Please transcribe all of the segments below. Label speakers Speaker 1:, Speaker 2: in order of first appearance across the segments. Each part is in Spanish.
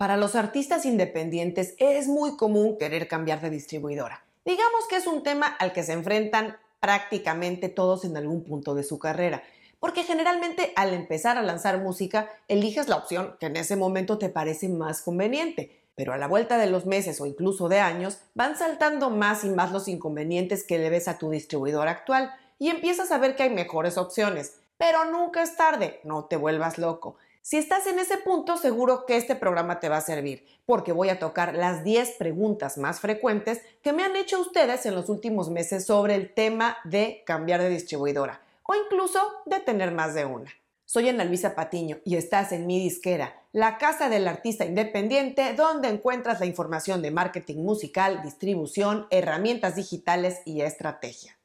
Speaker 1: Para los artistas independientes es muy común querer cambiar de distribuidora. Digamos que es un tema al que se enfrentan prácticamente todos en algún punto de su carrera, porque generalmente al empezar a lanzar música eliges la opción que en ese momento te parece más conveniente, pero a la vuelta de los meses o incluso de años van saltando más y más los inconvenientes que le ves a tu distribuidor actual y empiezas a ver que hay mejores opciones. Pero nunca es tarde, no te vuelvas loco. Si estás en ese punto, seguro que este programa te va a servir, porque voy a tocar las 10 preguntas más frecuentes que me han hecho ustedes en los últimos meses sobre el tema de cambiar de distribuidora o incluso de tener más de una. Soy Ana Luisa Patiño y estás en mi disquera, la casa del artista independiente, donde encuentras la información de marketing musical, distribución, herramientas digitales y estrategia.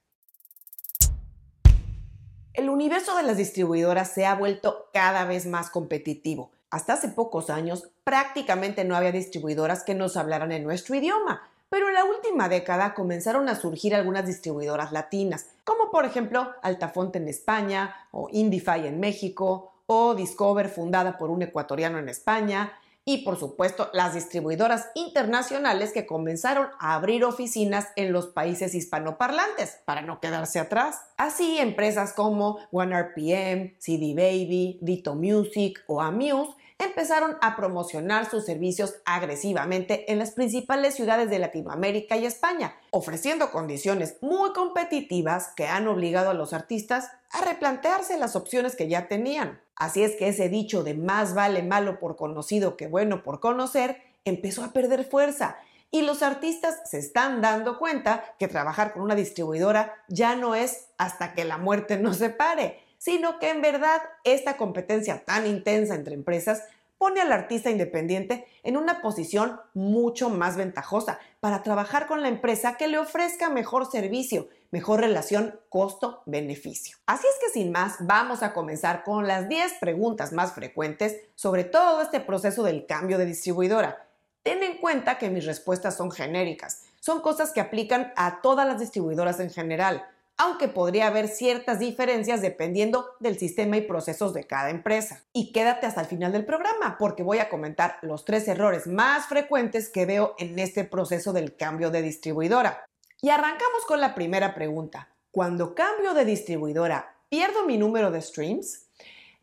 Speaker 1: El universo de las distribuidoras se ha vuelto cada vez más competitivo. Hasta hace pocos años prácticamente no había distribuidoras que nos hablaran en nuestro idioma, pero en la última década comenzaron a surgir algunas distribuidoras latinas, como por ejemplo Altafonte en España, o Indify en México, o Discover fundada por un ecuatoriano en España, y por supuesto las distribuidoras internacionales que comenzaron a abrir oficinas en los países hispanoparlantes para no quedarse atrás. Así, empresas como OneRPM, CD Baby, Dito Music o Amuse empezaron a promocionar sus servicios agresivamente en las principales ciudades de Latinoamérica y España, ofreciendo condiciones muy competitivas que han obligado a los artistas a replantearse las opciones que ya tenían. Así es que ese dicho de más vale malo por conocido que bueno por conocer empezó a perder fuerza y los artistas se están dando cuenta que trabajar con una distribuidora ya no es hasta que la muerte nos separe, sino que en verdad esta competencia tan intensa entre empresas pone al artista independiente en una posición mucho más ventajosa para trabajar con la empresa que le ofrezca mejor servicio, mejor relación costo-beneficio. Así es que sin más, vamos a comenzar con las 10 preguntas más frecuentes sobre todo este proceso del cambio de distribuidora. Ten en cuenta que mis respuestas son genéricas, son cosas que aplican a todas las distribuidoras en general aunque podría haber ciertas diferencias dependiendo del sistema y procesos de cada empresa. Y quédate hasta el final del programa porque voy a comentar los tres errores más frecuentes que veo en este proceso del cambio de distribuidora. Y arrancamos con la primera pregunta. Cuando cambio de distribuidora, ¿pierdo mi número de streams?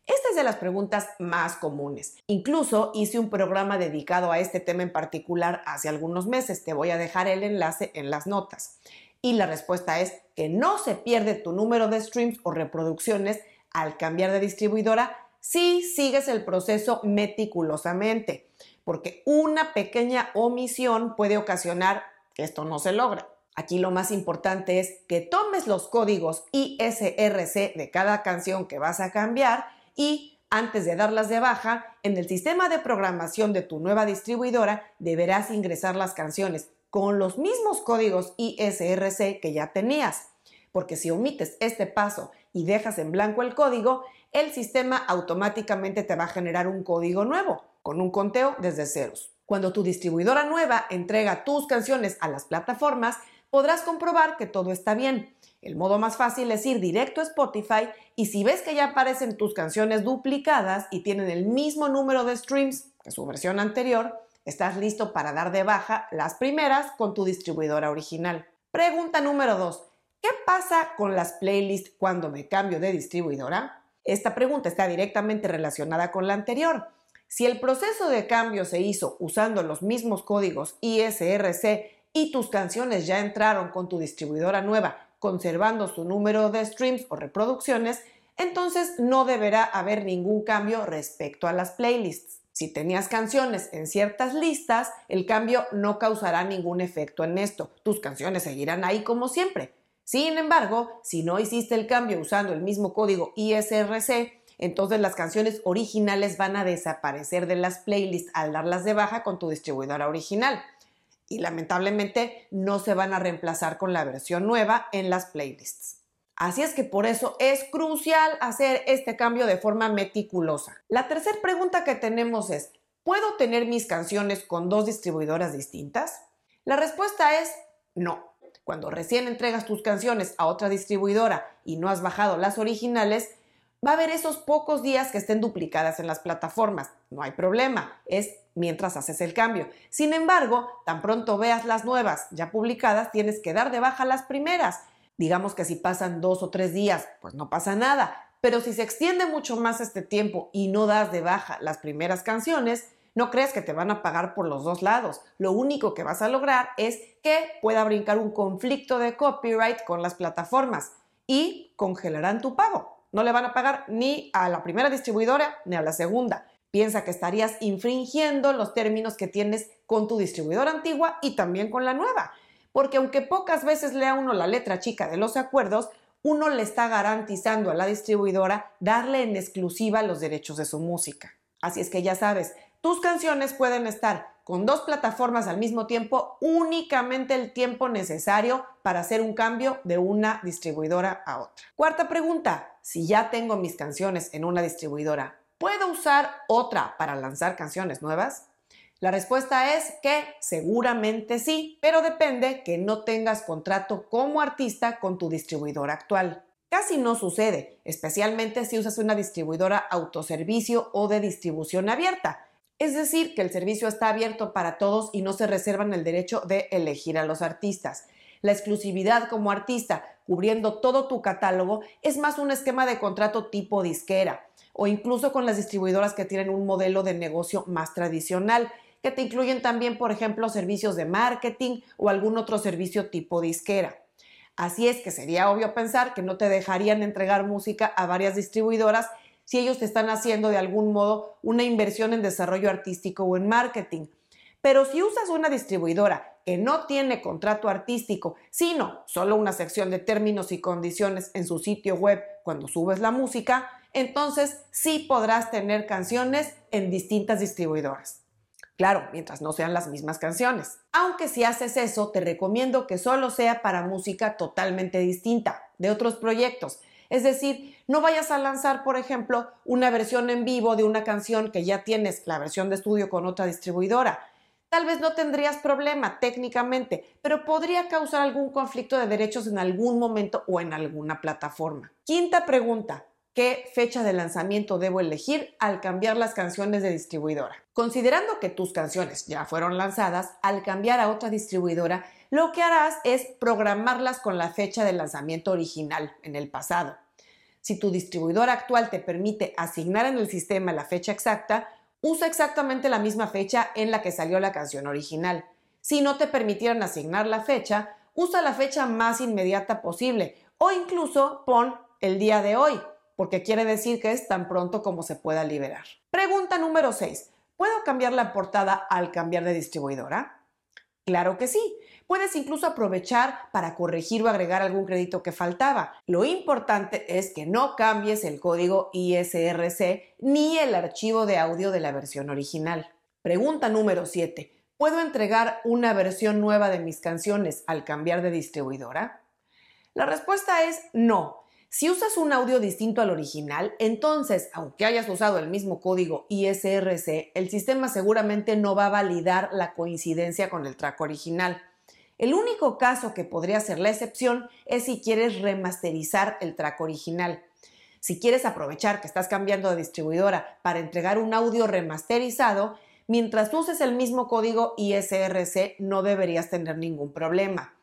Speaker 1: Esta es de las preguntas más comunes. Incluso hice un programa dedicado a este tema en particular hace algunos meses. Te voy a dejar el enlace en las notas. Y la respuesta es que no se pierde tu número de streams o reproducciones al cambiar de distribuidora si sigues el proceso meticulosamente, porque una pequeña omisión puede ocasionar que esto no se logre. Aquí lo más importante es que tomes los códigos ISRC de cada canción que vas a cambiar y antes de darlas de baja, en el sistema de programación de tu nueva distribuidora deberás ingresar las canciones con los mismos códigos ISRC que ya tenías, porque si omites este paso y dejas en blanco el código, el sistema automáticamente te va a generar un código nuevo, con un conteo desde ceros. Cuando tu distribuidora nueva entrega tus canciones a las plataformas, podrás comprobar que todo está bien. El modo más fácil es ir directo a Spotify y si ves que ya aparecen tus canciones duplicadas y tienen el mismo número de streams que su versión anterior, Estás listo para dar de baja las primeras con tu distribuidora original. Pregunta número 2. ¿Qué pasa con las playlists cuando me cambio de distribuidora? Esta pregunta está directamente relacionada con la anterior. Si el proceso de cambio se hizo usando los mismos códigos ISRC y tus canciones ya entraron con tu distribuidora nueva conservando su número de streams o reproducciones, entonces no deberá haber ningún cambio respecto a las playlists. Si tenías canciones en ciertas listas, el cambio no causará ningún efecto en esto. Tus canciones seguirán ahí como siempre. Sin embargo, si no hiciste el cambio usando el mismo código ISRC, entonces las canciones originales van a desaparecer de las playlists al darlas de baja con tu distribuidora original. Y lamentablemente no se van a reemplazar con la versión nueva en las playlists. Así es que por eso es crucial hacer este cambio de forma meticulosa. La tercera pregunta que tenemos es, ¿puedo tener mis canciones con dos distribuidoras distintas? La respuesta es no. Cuando recién entregas tus canciones a otra distribuidora y no has bajado las originales, va a haber esos pocos días que estén duplicadas en las plataformas. No hay problema, es mientras haces el cambio. Sin embargo, tan pronto veas las nuevas ya publicadas, tienes que dar de baja las primeras. Digamos que si pasan dos o tres días, pues no pasa nada. Pero si se extiende mucho más este tiempo y no das de baja las primeras canciones, no crees que te van a pagar por los dos lados. Lo único que vas a lograr es que pueda brincar un conflicto de copyright con las plataformas y congelarán tu pago. No le van a pagar ni a la primera distribuidora ni a la segunda. Piensa que estarías infringiendo los términos que tienes con tu distribuidora antigua y también con la nueva. Porque aunque pocas veces lea uno la letra chica de los acuerdos, uno le está garantizando a la distribuidora darle en exclusiva los derechos de su música. Así es que ya sabes, tus canciones pueden estar con dos plataformas al mismo tiempo únicamente el tiempo necesario para hacer un cambio de una distribuidora a otra. Cuarta pregunta, si ya tengo mis canciones en una distribuidora, ¿Puedo usar otra para lanzar canciones nuevas? La respuesta es que seguramente sí, pero depende que no tengas contrato como artista con tu distribuidor actual. Casi no sucede, especialmente si usas una distribuidora autoservicio o de distribución abierta. Es decir, que el servicio está abierto para todos y no se reservan el derecho de elegir a los artistas. La exclusividad como artista, cubriendo todo tu catálogo, es más un esquema de contrato tipo disquera o incluso con las distribuidoras que tienen un modelo de negocio más tradicional, que te incluyen también, por ejemplo, servicios de marketing o algún otro servicio tipo disquera. Así es que sería obvio pensar que no te dejarían entregar música a varias distribuidoras si ellos te están haciendo de algún modo una inversión en desarrollo artístico o en marketing. Pero si usas una distribuidora que no tiene contrato artístico, sino solo una sección de términos y condiciones en su sitio web cuando subes la música, entonces sí podrás tener canciones en distintas distribuidoras. Claro, mientras no sean las mismas canciones. Aunque si haces eso, te recomiendo que solo sea para música totalmente distinta, de otros proyectos. Es decir, no vayas a lanzar, por ejemplo, una versión en vivo de una canción que ya tienes la versión de estudio con otra distribuidora. Tal vez no tendrías problema técnicamente, pero podría causar algún conflicto de derechos en algún momento o en alguna plataforma. Quinta pregunta qué fecha de lanzamiento debo elegir al cambiar las canciones de distribuidora. Considerando que tus canciones ya fueron lanzadas, al cambiar a otra distribuidora, lo que harás es programarlas con la fecha de lanzamiento original en el pasado. Si tu distribuidora actual te permite asignar en el sistema la fecha exacta, usa exactamente la misma fecha en la que salió la canción original. Si no te permitieran asignar la fecha, usa la fecha más inmediata posible o incluso pon el día de hoy porque quiere decir que es tan pronto como se pueda liberar. Pregunta número 6. ¿Puedo cambiar la portada al cambiar de distribuidora? Claro que sí. Puedes incluso aprovechar para corregir o agregar algún crédito que faltaba. Lo importante es que no cambies el código ISRC ni el archivo de audio de la versión original. Pregunta número 7. ¿Puedo entregar una versión nueva de mis canciones al cambiar de distribuidora? La respuesta es no. Si usas un audio distinto al original, entonces, aunque hayas usado el mismo código ISRC, el sistema seguramente no va a validar la coincidencia con el track original. El único caso que podría ser la excepción es si quieres remasterizar el track original. Si quieres aprovechar que estás cambiando de distribuidora para entregar un audio remasterizado, mientras uses el mismo código ISRC no deberías tener ningún problema.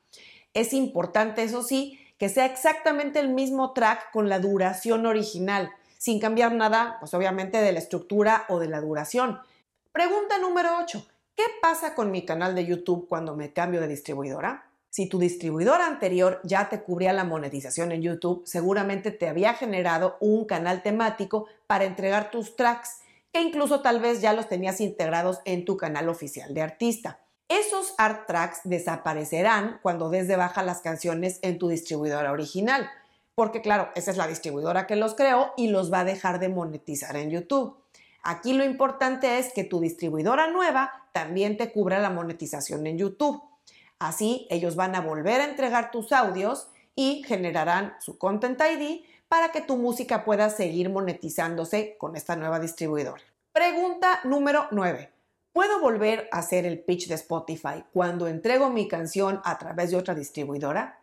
Speaker 1: Es importante, eso sí, que sea exactamente el mismo track con la duración original, sin cambiar nada, pues obviamente de la estructura o de la duración. Pregunta número 8. ¿Qué pasa con mi canal de YouTube cuando me cambio de distribuidora? Si tu distribuidora anterior ya te cubría la monetización en YouTube, seguramente te había generado un canal temático para entregar tus tracks, que incluso tal vez ya los tenías integrados en tu canal oficial de artista. Esos art tracks desaparecerán cuando des de baja las canciones en tu distribuidora original, porque claro, esa es la distribuidora que los creó y los va a dejar de monetizar en YouTube. Aquí lo importante es que tu distribuidora nueva también te cubra la monetización en YouTube. Así ellos van a volver a entregar tus audios y generarán su Content ID para que tu música pueda seguir monetizándose con esta nueva distribuidora. Pregunta número 9. ¿Puedo volver a hacer el pitch de Spotify cuando entrego mi canción a través de otra distribuidora?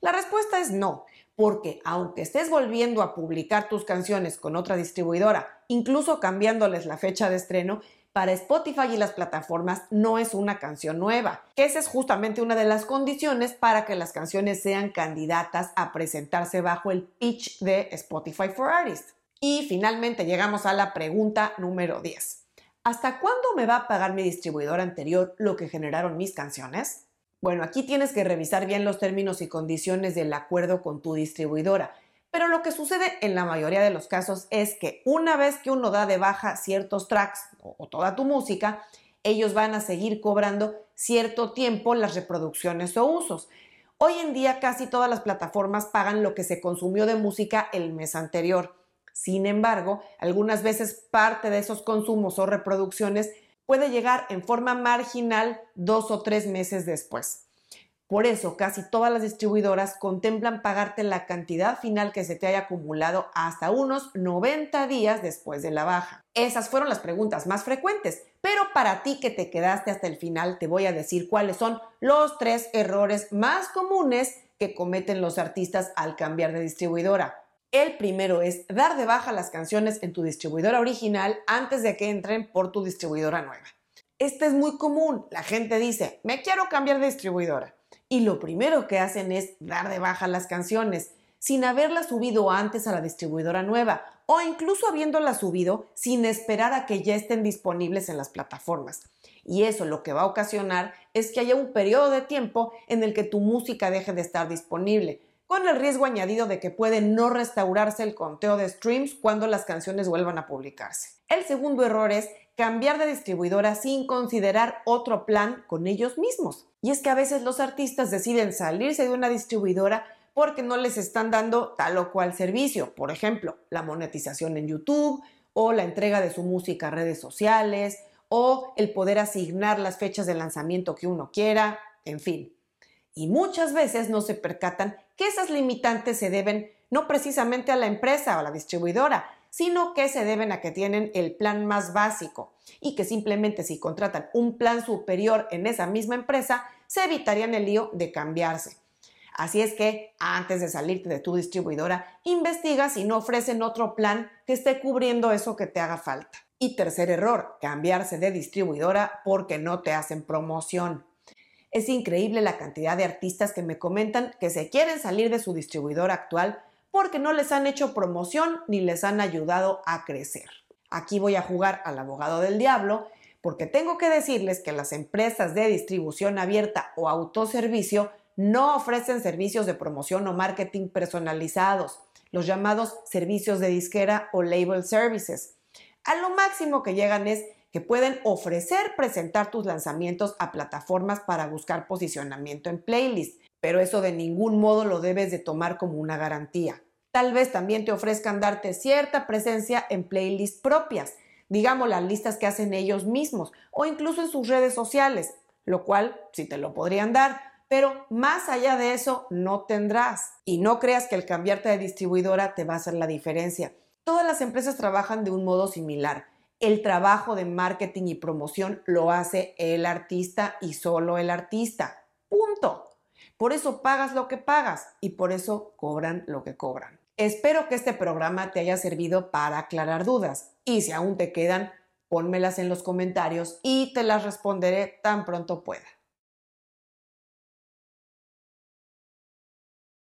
Speaker 1: La respuesta es no, porque aunque estés volviendo a publicar tus canciones con otra distribuidora, incluso cambiándoles la fecha de estreno, para Spotify y las plataformas no es una canción nueva, que esa es justamente una de las condiciones para que las canciones sean candidatas a presentarse bajo el pitch de Spotify for Artists. Y finalmente llegamos a la pregunta número 10. ¿Hasta cuándo me va a pagar mi distribuidor anterior lo que generaron mis canciones? Bueno, aquí tienes que revisar bien los términos y condiciones del acuerdo con tu distribuidora. Pero lo que sucede en la mayoría de los casos es que una vez que uno da de baja ciertos tracks o toda tu música, ellos van a seguir cobrando cierto tiempo las reproducciones o usos. Hoy en día casi todas las plataformas pagan lo que se consumió de música el mes anterior. Sin embargo, algunas veces parte de esos consumos o reproducciones puede llegar en forma marginal dos o tres meses después. Por eso, casi todas las distribuidoras contemplan pagarte la cantidad final que se te haya acumulado hasta unos 90 días después de la baja. Esas fueron las preguntas más frecuentes, pero para ti que te quedaste hasta el final te voy a decir cuáles son los tres errores más comunes que cometen los artistas al cambiar de distribuidora. El primero es dar de baja las canciones en tu distribuidora original antes de que entren por tu distribuidora nueva. Este es muy común. La gente dice, me quiero cambiar de distribuidora y lo primero que hacen es dar de baja las canciones sin haberlas subido antes a la distribuidora nueva o incluso habiéndolas subido sin esperar a que ya estén disponibles en las plataformas. Y eso lo que va a ocasionar es que haya un periodo de tiempo en el que tu música deje de estar disponible, con el riesgo añadido de que puede no restaurarse el conteo de streams cuando las canciones vuelvan a publicarse. El segundo error es cambiar de distribuidora sin considerar otro plan con ellos mismos. Y es que a veces los artistas deciden salirse de una distribuidora porque no les están dando tal o cual servicio, por ejemplo, la monetización en YouTube o la entrega de su música a redes sociales o el poder asignar las fechas de lanzamiento que uno quiera, en fin. Y muchas veces no se percatan que esas limitantes se deben no precisamente a la empresa o a la distribuidora, sino que se deben a que tienen el plan más básico y que simplemente si contratan un plan superior en esa misma empresa, se evitarían el lío de cambiarse. Así es que antes de salirte de tu distribuidora, investiga si no ofrecen otro plan que esté cubriendo eso que te haga falta. Y tercer error, cambiarse de distribuidora porque no te hacen promoción. Es increíble la cantidad de artistas que me comentan que se quieren salir de su distribuidora actual porque no les han hecho promoción ni les han ayudado a crecer. Aquí voy a jugar al abogado del diablo porque tengo que decirles que las empresas de distribución abierta o autoservicio no ofrecen servicios de promoción o marketing personalizados, los llamados servicios de disquera o label services. A lo máximo que llegan es que pueden ofrecer presentar tus lanzamientos a plataformas para buscar posicionamiento en playlist, pero eso de ningún modo lo debes de tomar como una garantía. Tal vez también te ofrezcan darte cierta presencia en playlists propias, digamos las listas que hacen ellos mismos o incluso en sus redes sociales, lo cual sí te lo podrían dar, pero más allá de eso no tendrás. Y no creas que el cambiarte de distribuidora te va a hacer la diferencia. Todas las empresas trabajan de un modo similar. El trabajo de marketing y promoción lo hace el artista y solo el artista. Punto. Por eso pagas lo que pagas y por eso cobran lo que cobran. Espero que este programa te haya servido para aclarar dudas y si aún te quedan, pónmelas en los comentarios y te las responderé tan pronto pueda.